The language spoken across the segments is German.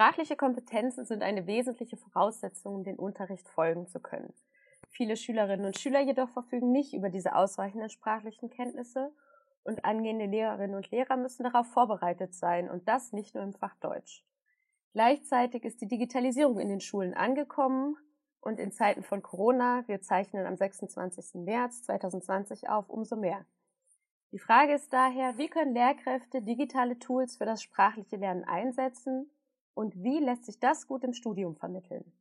Sprachliche Kompetenzen sind eine wesentliche Voraussetzung, um den Unterricht folgen zu können. Viele Schülerinnen und Schüler jedoch verfügen nicht über diese ausreichenden sprachlichen Kenntnisse und angehende Lehrerinnen und Lehrer müssen darauf vorbereitet sein und das nicht nur im Fach Deutsch. Gleichzeitig ist die Digitalisierung in den Schulen angekommen und in Zeiten von Corona, wir zeichnen am 26. März 2020 auf, umso mehr. Die Frage ist daher, wie können Lehrkräfte digitale Tools für das sprachliche Lernen einsetzen und wie lässt sich das gut im Studium vermitteln?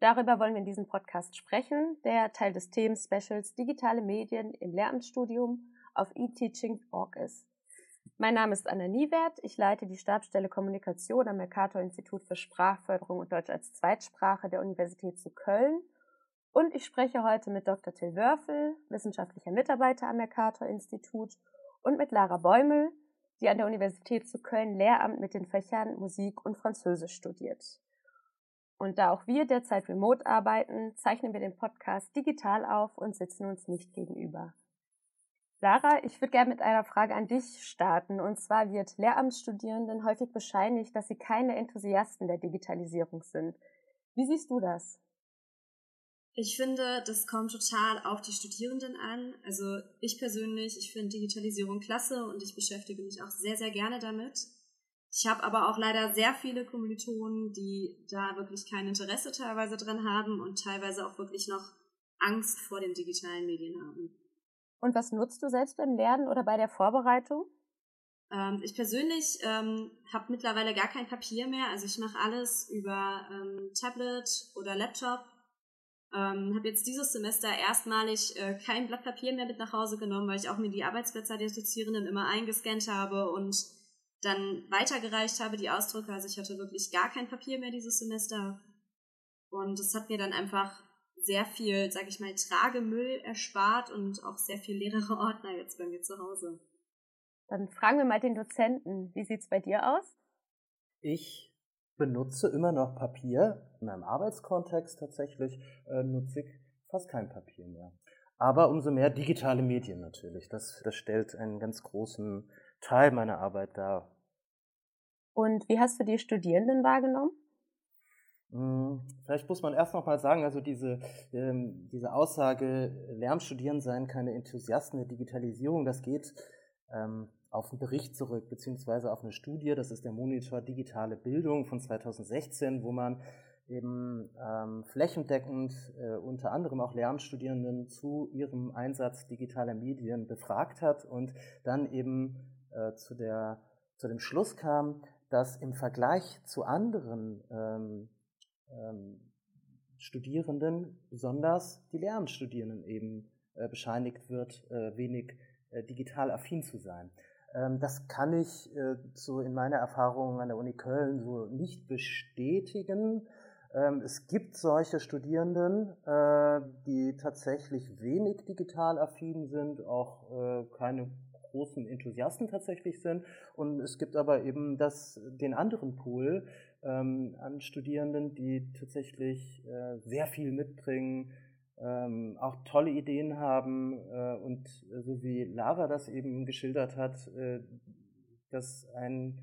Darüber wollen wir in diesem Podcast sprechen, der Teil des Themen-Specials Digitale Medien im Lehramtsstudium auf eTeaching.org ist. Mein Name ist Anna Niewert. Ich leite die Stabsstelle Kommunikation am Mercator-Institut für Sprachförderung und Deutsch als Zweitsprache der Universität zu Köln. Und ich spreche heute mit Dr. Till Wörfel, wissenschaftlicher Mitarbeiter am Mercator-Institut, und mit Lara Bäumel, die an der Universität zu Köln Lehramt mit den Fächern Musik und Französisch studiert. Und da auch wir derzeit remote arbeiten, zeichnen wir den Podcast digital auf und sitzen uns nicht gegenüber. Lara, ich würde gerne mit einer Frage an dich starten. Und zwar wird Lehramtsstudierenden häufig bescheinigt, dass sie keine Enthusiasten der Digitalisierung sind. Wie siehst du das? Ich finde, das kommt total auf die Studierenden an. Also ich persönlich, ich finde Digitalisierung klasse und ich beschäftige mich auch sehr, sehr gerne damit. Ich habe aber auch leider sehr viele Kommilitonen, die da wirklich kein Interesse teilweise dran haben und teilweise auch wirklich noch Angst vor den digitalen Medien haben. Und was nutzt du selbst beim Lernen oder bei der Vorbereitung? Ähm, ich persönlich ähm, habe mittlerweile gar kein Papier mehr. Also ich mache alles über ähm, Tablet oder Laptop ähm, habe jetzt dieses Semester erstmalig äh, kein Blatt Papier mehr mit nach Hause genommen, weil ich auch mir die Arbeitsplätze der Dozierenden immer eingescannt habe und dann weitergereicht habe, die Ausdrücke. Also ich hatte wirklich gar kein Papier mehr dieses Semester. Und es hat mir dann einfach sehr viel, sag ich mal, Tragemüll erspart und auch sehr viel leere Ordner jetzt bei mir zu Hause. Dann fragen wir mal den Dozenten, wie sieht's bei dir aus? Ich benutze immer noch Papier. In meinem Arbeitskontext tatsächlich äh, nutze ich fast kein Papier mehr. Aber umso mehr digitale Medien natürlich. Das, das stellt einen ganz großen Teil meiner Arbeit dar. Und wie hast du die Studierenden wahrgenommen? Hm, vielleicht muss man erst noch mal sagen, also diese, ähm, diese Aussage, Lernstudieren seien keine Enthusiasten der Digitalisierung, das geht ähm, auf einen Bericht zurück, beziehungsweise auf eine Studie, das ist der Monitor Digitale Bildung von 2016, wo man eben ähm, flächendeckend äh, unter anderem auch Lernstudierenden zu ihrem Einsatz digitaler Medien befragt hat und dann eben äh, zu, der, zu dem Schluss kam, dass im Vergleich zu anderen ähm, ähm, Studierenden besonders die Lernstudierenden eben äh, bescheinigt wird, äh, wenig äh, digital affin zu sein. Ähm, das kann ich äh, so in meiner Erfahrung an der Uni Köln so nicht bestätigen. Ähm, es gibt solche Studierenden, äh, die tatsächlich wenig digital affin sind, auch äh, keine großen Enthusiasten tatsächlich sind. Und es gibt aber eben das, den anderen Pool ähm, an Studierenden, die tatsächlich sehr viel mitbringen, ähm, auch tolle Ideen haben äh, und äh, so wie Lara das eben geschildert hat, äh, dass ein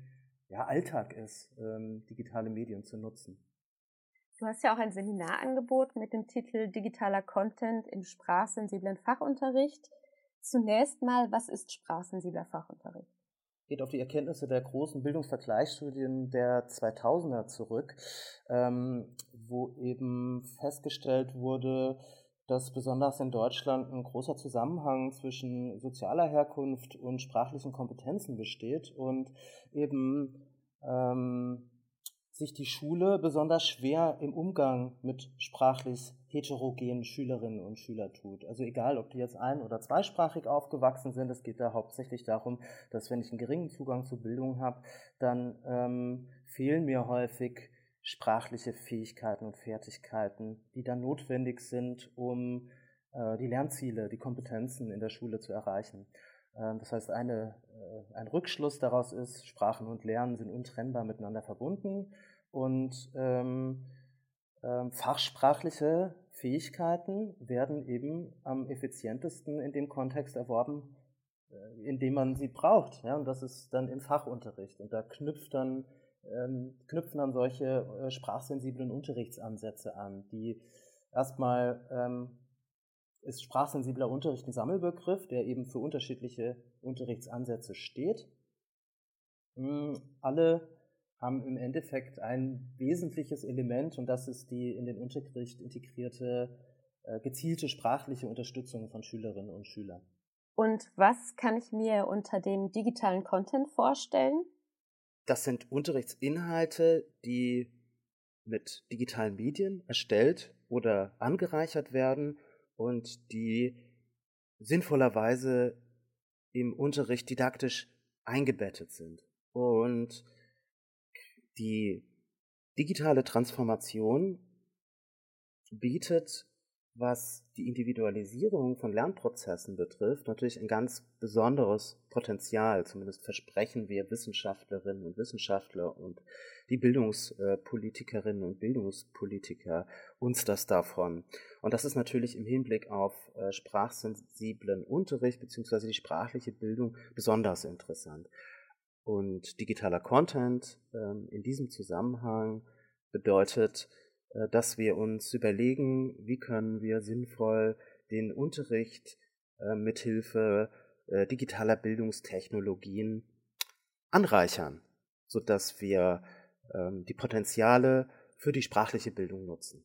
ja, Alltag ist, ähm, digitale Medien zu nutzen. Du hast ja auch ein Seminarangebot mit dem Titel Digitaler Content im sprachsensiblen Fachunterricht. Zunächst mal, was ist sprachsensibler Fachunterricht? geht auf die Erkenntnisse der großen Bildungsvergleichsstudien der 2000er zurück, ähm, wo eben festgestellt wurde, dass besonders in Deutschland ein großer Zusammenhang zwischen sozialer Herkunft und sprachlichen Kompetenzen besteht und eben ähm, sich die Schule besonders schwer im Umgang mit sprachlich heterogenen Schülerinnen und Schülern tut. Also egal, ob die jetzt ein- oder zweisprachig aufgewachsen sind, es geht da hauptsächlich darum, dass wenn ich einen geringen Zugang zur Bildung habe, dann ähm, fehlen mir häufig sprachliche Fähigkeiten und Fertigkeiten, die dann notwendig sind, um äh, die Lernziele, die Kompetenzen in der Schule zu erreichen. Ähm, das heißt, eine, äh, ein Rückschluss daraus ist, Sprachen und Lernen sind untrennbar miteinander verbunden und ähm, ähm, fachsprachliche Fähigkeiten werden eben am effizientesten in dem Kontext erworben, äh, in dem man sie braucht. Ja, und das ist dann im Fachunterricht. Und da knüpft dann ähm, knüpfen an solche äh, sprachsensiblen Unterrichtsansätze an, die erstmal ähm, ist sprachsensibler Unterricht ein Sammelbegriff, der eben für unterschiedliche Unterrichtsansätze steht. Hm, alle haben im Endeffekt ein wesentliches Element und das ist die in den Unterricht integrierte äh, gezielte sprachliche Unterstützung von Schülerinnen und Schülern. Und was kann ich mir unter dem digitalen Content vorstellen? Das sind Unterrichtsinhalte, die mit digitalen Medien erstellt oder angereichert werden und die sinnvollerweise im Unterricht didaktisch eingebettet sind. Und die digitale Transformation bietet, was die Individualisierung von Lernprozessen betrifft, natürlich ein ganz besonderes Potenzial. Zumindest versprechen wir Wissenschaftlerinnen und Wissenschaftler und die Bildungspolitikerinnen und Bildungspolitiker uns das davon. Und das ist natürlich im Hinblick auf äh, sprachsensiblen Unterricht bzw. die sprachliche Bildung besonders interessant. Und digitaler Content ähm, in diesem Zusammenhang bedeutet, dass wir uns überlegen, wie können wir sinnvoll den Unterricht äh, mithilfe äh, digitaler Bildungstechnologien anreichern, sodass wir ähm, die Potenziale für die sprachliche Bildung nutzen.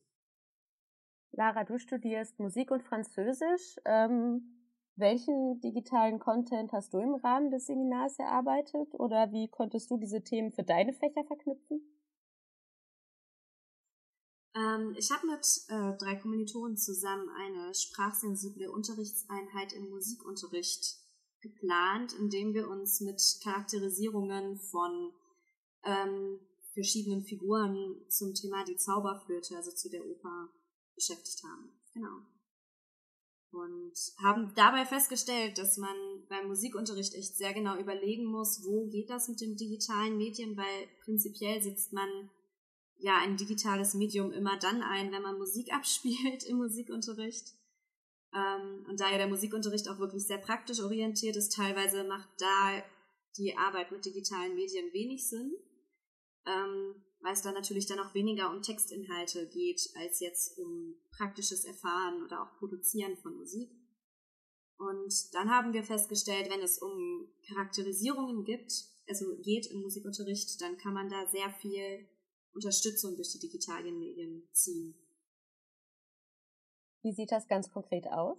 Lara, du studierst Musik und Französisch. Ähm, welchen digitalen Content hast du im Rahmen des Seminars erarbeitet oder wie konntest du diese Themen für deine Fächer verknüpfen? Ähm, ich habe mit äh, drei Kommilitonen zusammen eine sprachsensible Unterrichtseinheit im Musikunterricht geplant, indem wir uns mit Charakterisierungen von ähm, verschiedenen Figuren zum Thema die Zauberflöte, also zu der Oper, beschäftigt haben. Genau und haben dabei festgestellt, dass man beim Musikunterricht echt sehr genau überlegen muss, wo geht das mit den digitalen Medien, weil prinzipiell setzt man ja ein digitales Medium immer dann ein, wenn man Musik abspielt im Musikunterricht. Ähm, und da ja der Musikunterricht auch wirklich sehr praktisch orientiert ist, teilweise macht da die Arbeit mit digitalen Medien wenig Sinn. Ähm, weil es da natürlich dann auch weniger um Textinhalte geht, als jetzt um praktisches Erfahren oder auch Produzieren von Musik. Und dann haben wir festgestellt, wenn es um Charakterisierungen gibt, also geht im Musikunterricht, dann kann man da sehr viel Unterstützung durch die digitalen Medien ziehen. Wie sieht das ganz konkret aus?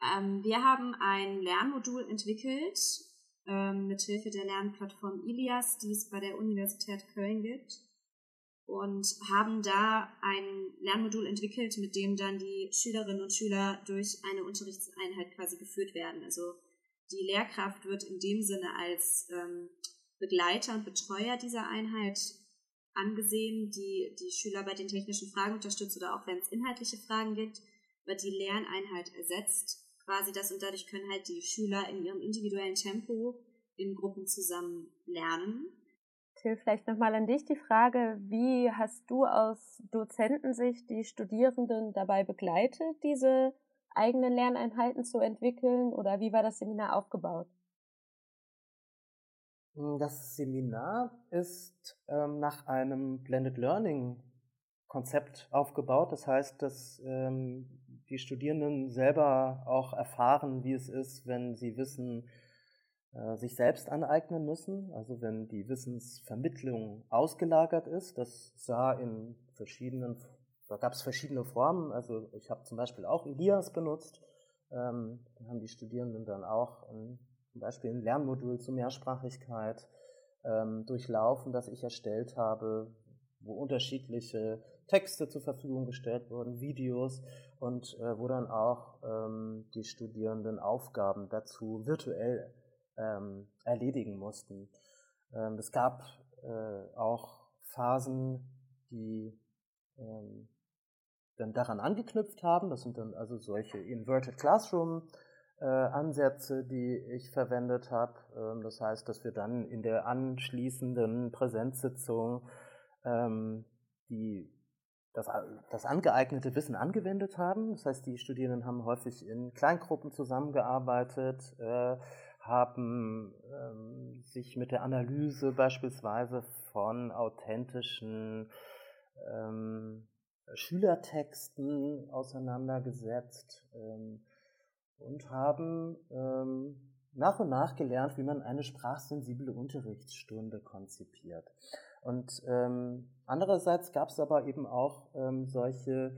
Ähm, wir haben ein Lernmodul entwickelt, ähm, mit Hilfe der Lernplattform Ilias, die es bei der Universität Köln gibt. Und haben da ein Lernmodul entwickelt, mit dem dann die Schülerinnen und Schüler durch eine Unterrichtseinheit quasi geführt werden. Also die Lehrkraft wird in dem Sinne als ähm, Begleiter und Betreuer dieser Einheit angesehen, die die Schüler bei den technischen Fragen unterstützt oder auch wenn es inhaltliche Fragen gibt, wird die Lerneinheit ersetzt quasi das und dadurch können halt die Schüler in ihrem individuellen Tempo in Gruppen zusammen lernen. Till, vielleicht nochmal an dich die Frage, wie hast du aus Dozentensicht die Studierenden dabei begleitet, diese eigenen Lerneinheiten zu entwickeln oder wie war das Seminar aufgebaut? Das Seminar ist ähm, nach einem Blended Learning Konzept aufgebaut. Das heißt, dass ähm, die Studierenden selber auch erfahren, wie es ist, wenn sie Wissen äh, sich selbst aneignen müssen. Also wenn die Wissensvermittlung ausgelagert ist. Das sah in verschiedenen, da gab es verschiedene Formen. Also ich habe zum Beispiel auch Elias benutzt. Ähm, da haben die Studierenden dann auch ein, zum Beispiel ein Lernmodul zur Mehrsprachigkeit ähm, durchlaufen, das ich erstellt habe, wo unterschiedliche Texte zur Verfügung gestellt wurden, Videos und äh, wo dann auch ähm, die Studierenden Aufgaben dazu virtuell ähm, erledigen mussten. Ähm, es gab äh, auch Phasen, die ähm, dann daran angeknüpft haben. Das sind dann also solche Inverted Classroom äh, Ansätze, die ich verwendet habe. Ähm, das heißt, dass wir dann in der anschließenden Präsenzsitzung ähm, die das, das angeeignete Wissen angewendet haben. Das heißt, die Studierenden haben häufig in Kleingruppen zusammengearbeitet, äh, haben ähm, sich mit der Analyse beispielsweise von authentischen ähm, Schülertexten auseinandergesetzt ähm, und haben ähm, nach und nach gelernt, wie man eine sprachsensible Unterrichtsstunde konzipiert. Und ähm, andererseits gab es aber eben auch ähm, solche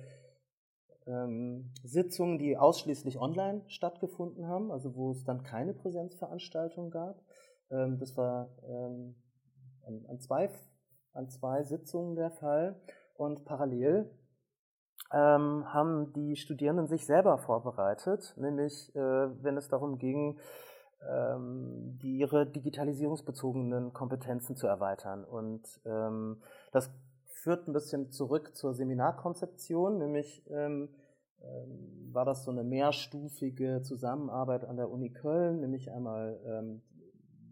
ähm, Sitzungen, die ausschließlich online stattgefunden haben, also wo es dann keine Präsenzveranstaltung gab. Ähm, das war ähm, an, an, zwei, an zwei Sitzungen der Fall. Und parallel ähm, haben die Studierenden sich selber vorbereitet, nämlich äh, wenn es darum ging, ähm, die ihre digitalisierungsbezogenen Kompetenzen zu erweitern. Und ähm, das führt ein bisschen zurück zur Seminarkonzeption, nämlich ähm, ähm, war das so eine mehrstufige Zusammenarbeit an der Uni Köln, nämlich einmal ähm,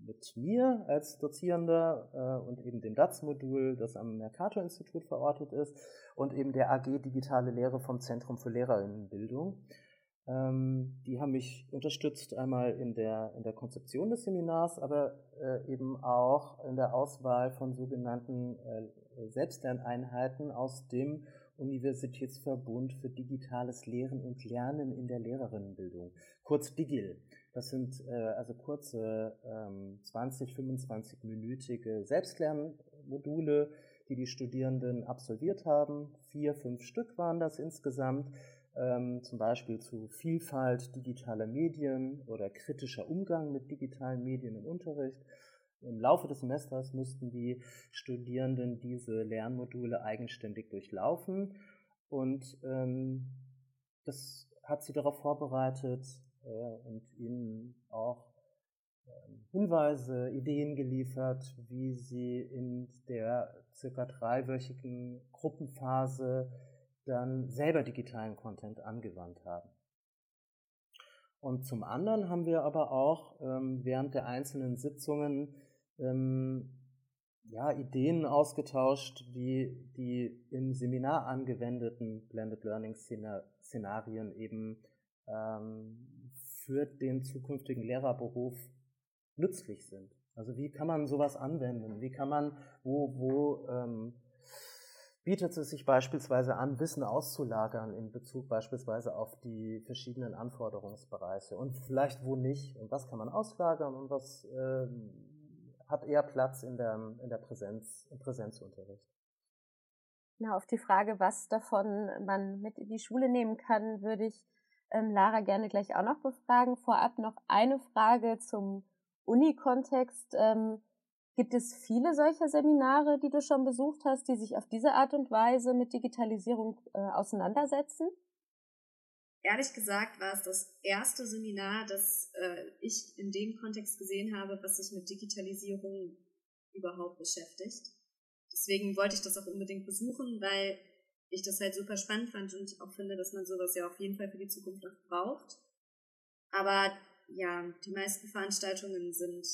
mit mir als Dozierender äh, und eben dem DATS-Modul, das am Mercator-Institut verortet ist, und eben der AG Digitale Lehre vom Zentrum für Lehrerinnenbildung. Ähm, die haben mich unterstützt einmal in der, in der Konzeption des Seminars, aber äh, eben auch in der Auswahl von sogenannten äh, Selbstlerneinheiten aus dem Universitätsverbund für digitales Lehren und Lernen in der Lehrerinnenbildung, kurz DIGIL. Das sind äh, also kurze ähm, 20, 25-minütige Selbstlernmodule, die die Studierenden absolviert haben. Vier, fünf Stück waren das insgesamt ähm, zum Beispiel zu Vielfalt digitaler Medien oder kritischer Umgang mit digitalen Medien im Unterricht. Im Laufe des Semesters mussten die Studierenden diese Lernmodule eigenständig durchlaufen und ähm, das hat sie darauf vorbereitet und ihnen auch äh, Hinweise, Ideen geliefert, wie sie in der circa dreiwöchigen Gruppenphase dann selber digitalen Content angewandt haben. Und zum anderen haben wir aber auch ähm, während der einzelnen Sitzungen ähm, ja, Ideen ausgetauscht, wie die im Seminar angewendeten Blended Learning Szenarien eben ähm, für den zukünftigen Lehrerberuf nützlich sind. Also wie kann man sowas anwenden? Wie kann man, wo, wo ähm, bietet es sich beispielsweise an, Wissen auszulagern in Bezug beispielsweise auf die verschiedenen Anforderungsbereiche und vielleicht wo nicht und was kann man auslagern und was äh, hat eher Platz in der, in der Präsenz, im Präsenzunterricht. Na, auf die Frage, was davon man mit in die Schule nehmen kann, würde ich ähm, Lara gerne gleich auch noch befragen. Vorab noch eine Frage zum Uni-Kontext. Ähm, Gibt es viele solcher Seminare, die du schon besucht hast, die sich auf diese Art und Weise mit Digitalisierung äh, auseinandersetzen? Ehrlich gesagt war es das erste Seminar, das äh, ich in dem Kontext gesehen habe, was sich mit Digitalisierung überhaupt beschäftigt. Deswegen wollte ich das auch unbedingt besuchen, weil ich das halt super spannend fand und auch finde, dass man sowas ja auf jeden Fall für die Zukunft auch braucht. Aber ja, die meisten Veranstaltungen sind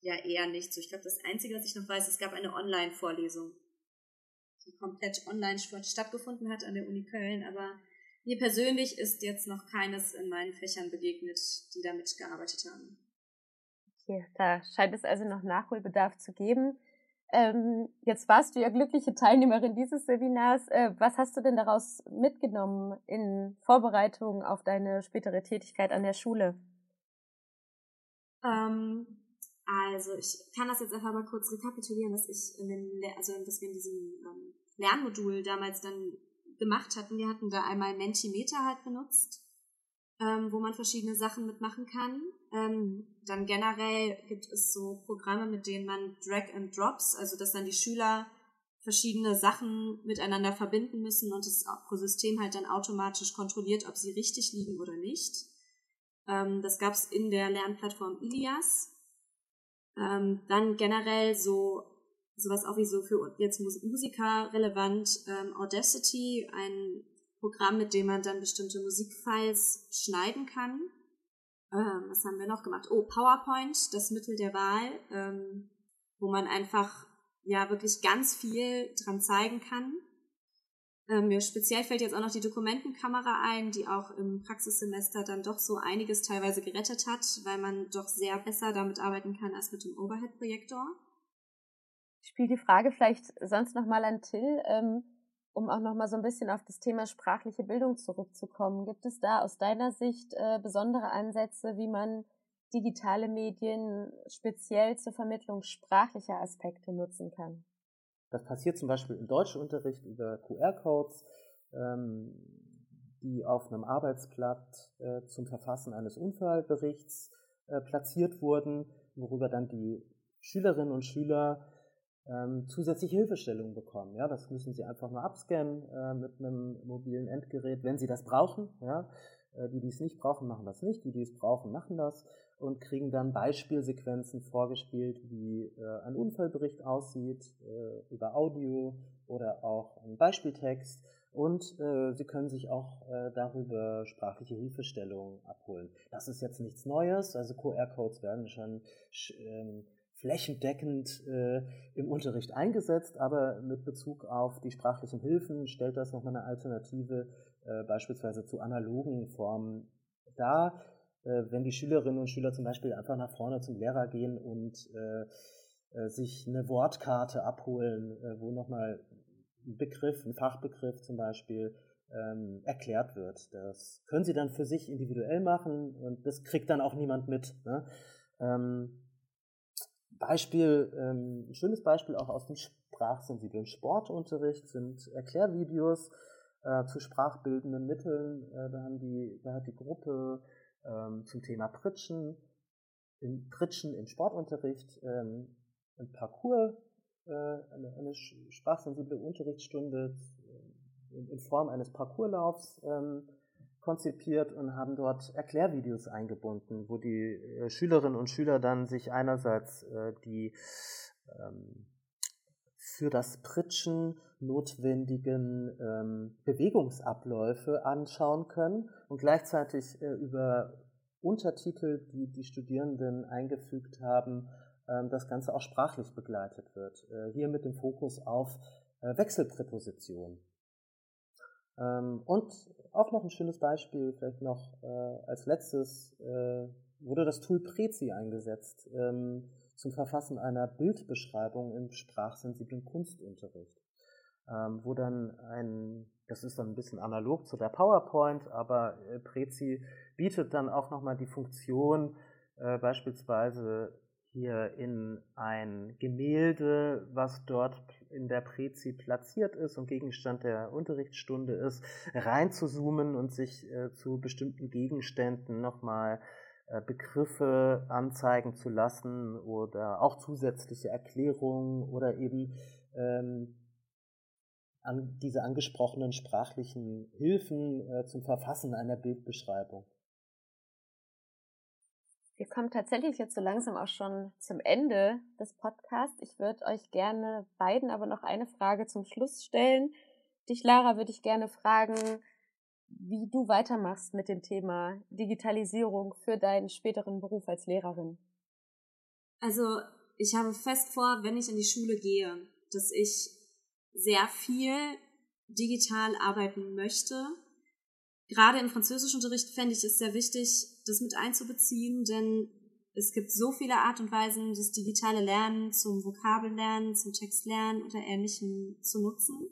ja eher nicht so. Ich glaube, das Einzige, was ich noch weiß, es gab eine Online-Vorlesung, die komplett online stattgefunden hat an der Uni Köln, aber mir persönlich ist jetzt noch keines in meinen Fächern begegnet, die damit gearbeitet haben. Okay, da scheint es also noch Nachholbedarf zu geben. Ähm, jetzt warst du ja glückliche Teilnehmerin dieses Seminars. Äh, was hast du denn daraus mitgenommen in Vorbereitung auf deine spätere Tätigkeit an der Schule? Ähm, also ich kann das jetzt einfach mal kurz rekapitulieren, was ich in dem, also dass wir in diesem ähm, Lernmodul damals dann gemacht hatten. Wir hatten da einmal Mentimeter halt benutzt, ähm, wo man verschiedene Sachen mitmachen kann. Ähm, dann generell gibt es so Programme, mit denen man Drag and Drops, also dass dann die Schüler verschiedene Sachen miteinander verbinden müssen und das System halt dann automatisch kontrolliert, ob sie richtig liegen oder nicht. Ähm, das gab es in der Lernplattform Ilias. Ähm, dann generell so sowas auch wie so für jetzt Musiker relevant ähm, Audacity, ein Programm, mit dem man dann bestimmte Musikfiles schneiden kann. Ähm, was haben wir noch gemacht? Oh, PowerPoint, das Mittel der Wahl, ähm, wo man einfach ja wirklich ganz viel dran zeigen kann. Ähm, mir speziell fällt jetzt auch noch die Dokumentenkamera ein, die auch im Praxissemester dann doch so einiges teilweise gerettet hat, weil man doch sehr besser damit arbeiten kann als mit dem Overhead-Projektor. Ich spiele die Frage vielleicht sonst nochmal an Till, ähm, um auch nochmal so ein bisschen auf das Thema sprachliche Bildung zurückzukommen. Gibt es da aus deiner Sicht äh, besondere Ansätze, wie man digitale Medien speziell zur Vermittlung sprachlicher Aspekte nutzen kann? Das passiert zum Beispiel im Deutschunterricht über QR-Codes, ähm, die auf einem Arbeitsblatt äh, zum Verfassen eines Unfallberichts äh, platziert wurden, worüber dann die Schülerinnen und Schüler ähm, zusätzliche Hilfestellungen bekommen. Ja, das müssen sie einfach nur abscannen äh, mit einem mobilen Endgerät, wenn sie das brauchen. Ja, äh, die, die es nicht brauchen, machen das nicht. Die, die es brauchen, machen das und kriegen dann Beispielsequenzen vorgespielt, wie äh, ein Unfallbericht aussieht, äh, über Audio oder auch ein Beispieltext. Und äh, Sie können sich auch darüber sprachliche Hilfestellungen abholen. Das ist jetzt nichts Neues, also QR-Codes werden schon ähm, flächendeckend äh, im Unterricht eingesetzt, aber mit Bezug auf die sprachlichen Hilfen stellt das nochmal eine Alternative äh, beispielsweise zu analogen Formen dar äh, wenn die Schülerinnen und Schüler zum Beispiel einfach nach vorne zum Lehrer gehen und äh, äh, sich eine Wortkarte abholen, äh, wo nochmal ein Begriff, ein Fachbegriff zum Beispiel ähm, erklärt wird. Das können sie dann für sich individuell machen und das kriegt dann auch niemand mit. Ne? Ähm, Beispiel, ähm, ein schönes Beispiel auch aus dem sprachsensiblen Sportunterricht sind Erklärvideos äh, zu sprachbildenden Mitteln. Äh, da, haben die, da hat die Gruppe ähm, zum Thema Pritschen, im Pritschen im Sportunterricht, ähm, ein Parcours, äh, eine, eine sprachsensible Unterrichtsstunde in, in, Form eines Parcourslaufs ähm, konzipiert und haben dort Erklärvideos eingebunden, wo die äh, Schülerinnen und Schüler dann sich einerseits äh, die ähm, für das Pritschen notwendigen ähm, Bewegungsabläufe anschauen können und gleichzeitig äh, über Untertitel, die die Studierenden eingefügt haben, ähm, das Ganze auch sprachlich begleitet wird. Hier mit dem Fokus auf Wechselpräpositionen. Ähm, und auch noch ein schönes Beispiel, vielleicht noch äh, als letztes, äh, wurde das Tool Prezi eingesetzt. Ähm, zum Verfassen einer Bildbeschreibung im sprachsensiblen Kunstunterricht, ähm, wo dann ein, das ist dann ein bisschen analog zu der PowerPoint, aber äh, Prezi bietet dann auch nochmal die Funktion, äh, beispielsweise hier in ein Gemälde, was dort in der Prezi platziert ist und Gegenstand der Unterrichtsstunde ist, reinzuzoomen und sich äh, zu bestimmten Gegenständen nochmal äh, Begriffe anzeigen zu lassen oder auch zusätzliche Erklärungen oder eben ähm, an diese angesprochenen sprachlichen Hilfen äh, zum Verfassen einer Bildbeschreibung. Wir kommen tatsächlich jetzt so langsam auch schon zum Ende des Podcasts. Ich würde euch gerne beiden aber noch eine Frage zum Schluss stellen. Dich, Lara, würde ich gerne fragen, wie du weitermachst mit dem Thema Digitalisierung für deinen späteren Beruf als Lehrerin. Also ich habe fest vor, wenn ich in die Schule gehe, dass ich sehr viel digital arbeiten möchte. Gerade im Französischunterricht fände ich es sehr wichtig, das mit einzubeziehen, denn es gibt so viele Art und Weisen, das digitale Lernen zum Vokabellernen, zum Textlernen oder ähnlichem zu nutzen.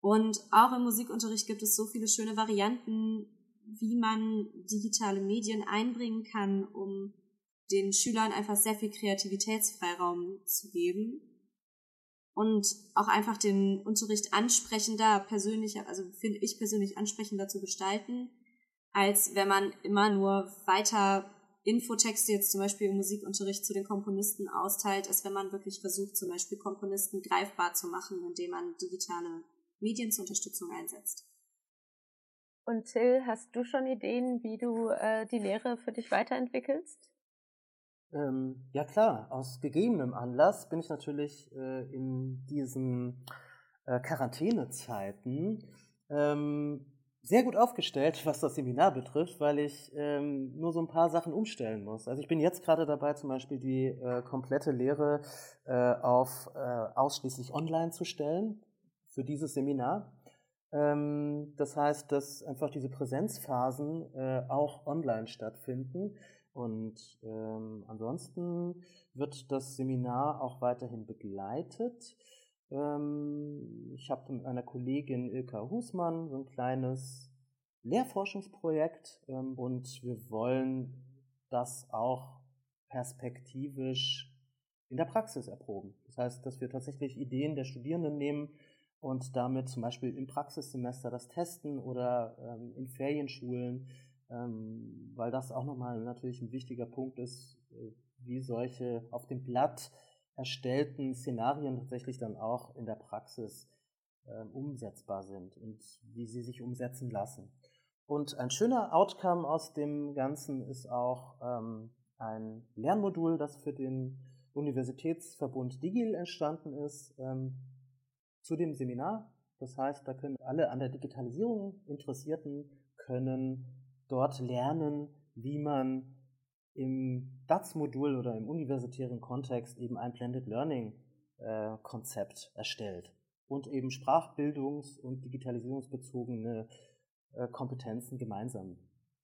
Und auch im Musikunterricht gibt es so viele schöne Varianten, wie man digitale Medien einbringen kann, um den Schülern einfach sehr viel Kreativitätsfreiraum zu geben und auch einfach den Unterricht ansprechender, persönlicher, also finde ich persönlich ansprechender zu gestalten, als wenn man immer nur weiter Infotexte jetzt zum Beispiel im Musikunterricht zu den Komponisten austeilt, als wenn man wirklich versucht, zum Beispiel Komponisten greifbar zu machen, indem man digitale Medien zur Unterstützung einsetzt. Und Till, hast du schon Ideen, wie du äh, die Lehre für dich weiterentwickelst? Ähm, ja klar, aus gegebenem Anlass bin ich natürlich äh, in diesen äh, Quarantänezeiten ähm, sehr gut aufgestellt, was das Seminar betrifft, weil ich ähm, nur so ein paar Sachen umstellen muss. Also ich bin jetzt gerade dabei, zum Beispiel die äh, komplette Lehre äh, auf äh, ausschließlich online zu stellen für dieses Seminar. Ähm, das heißt, dass einfach diese Präsenzphasen äh, auch online stattfinden. Und ähm, ansonsten wird das Seminar auch weiterhin begleitet. Ähm, ich habe mit meiner Kollegin Ilka Husmann so ein kleines Lehrforschungsprojekt ähm, und wir wollen das auch perspektivisch in der Praxis erproben. Das heißt, dass wir tatsächlich Ideen der Studierenden nehmen und damit zum Beispiel im Praxissemester das testen oder ähm, in Ferienschulen, ähm, weil das auch nochmal natürlich ein wichtiger Punkt ist, äh, wie solche auf dem Blatt erstellten Szenarien tatsächlich dann auch in der Praxis ähm, umsetzbar sind und wie sie sich umsetzen lassen. Und ein schöner Outcome aus dem Ganzen ist auch ähm, ein Lernmodul, das für den Universitätsverbund Digil entstanden ist, ähm, zu dem Seminar. Das heißt, da können alle an der Digitalisierung Interessierten können dort lernen, wie man im DATS-Modul oder im universitären Kontext eben ein Blended Learning-Konzept äh, erstellt und eben sprachbildungs- und digitalisierungsbezogene äh, Kompetenzen gemeinsam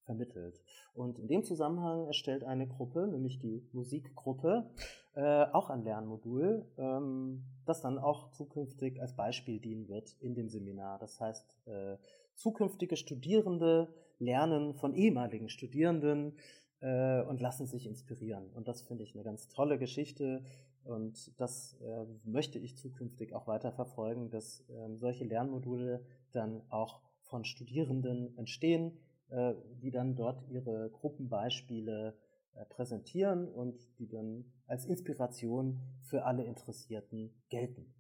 vermittelt. Und in dem Zusammenhang erstellt eine Gruppe, nämlich die Musikgruppe, äh, auch ein Lernmodul, ähm, das dann auch zukünftig als Beispiel dienen wird in dem Seminar. Das heißt, äh, zukünftige Studierende lernen von ehemaligen Studierenden äh, und lassen sich inspirieren. Und das finde ich eine ganz tolle Geschichte. Und das äh, möchte ich zukünftig auch weiter verfolgen, dass ähm, solche Lernmodule dann auch von Studierenden entstehen, äh, die dann dort ihre Gruppenbeispiele äh, präsentieren und die dann als Inspiration für alle Interessierten gelten.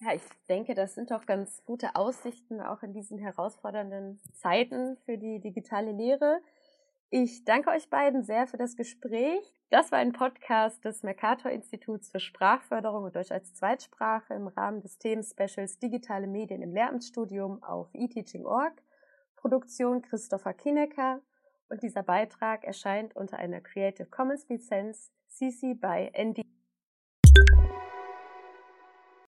Ja, ich denke, das sind doch ganz gute Aussichten auch in diesen herausfordernden Zeiten für die digitale Lehre. Ich danke euch beiden sehr für das Gespräch. Das war ein Podcast des Mercator Instituts für Sprachförderung und Deutsch als Zweitsprache im Rahmen des Themenspecials Digitale Medien im Lehramtsstudium auf eTeaching.org. Produktion Christopher Kinecker und dieser Beitrag erscheint unter einer Creative Commons Lizenz CC by ND.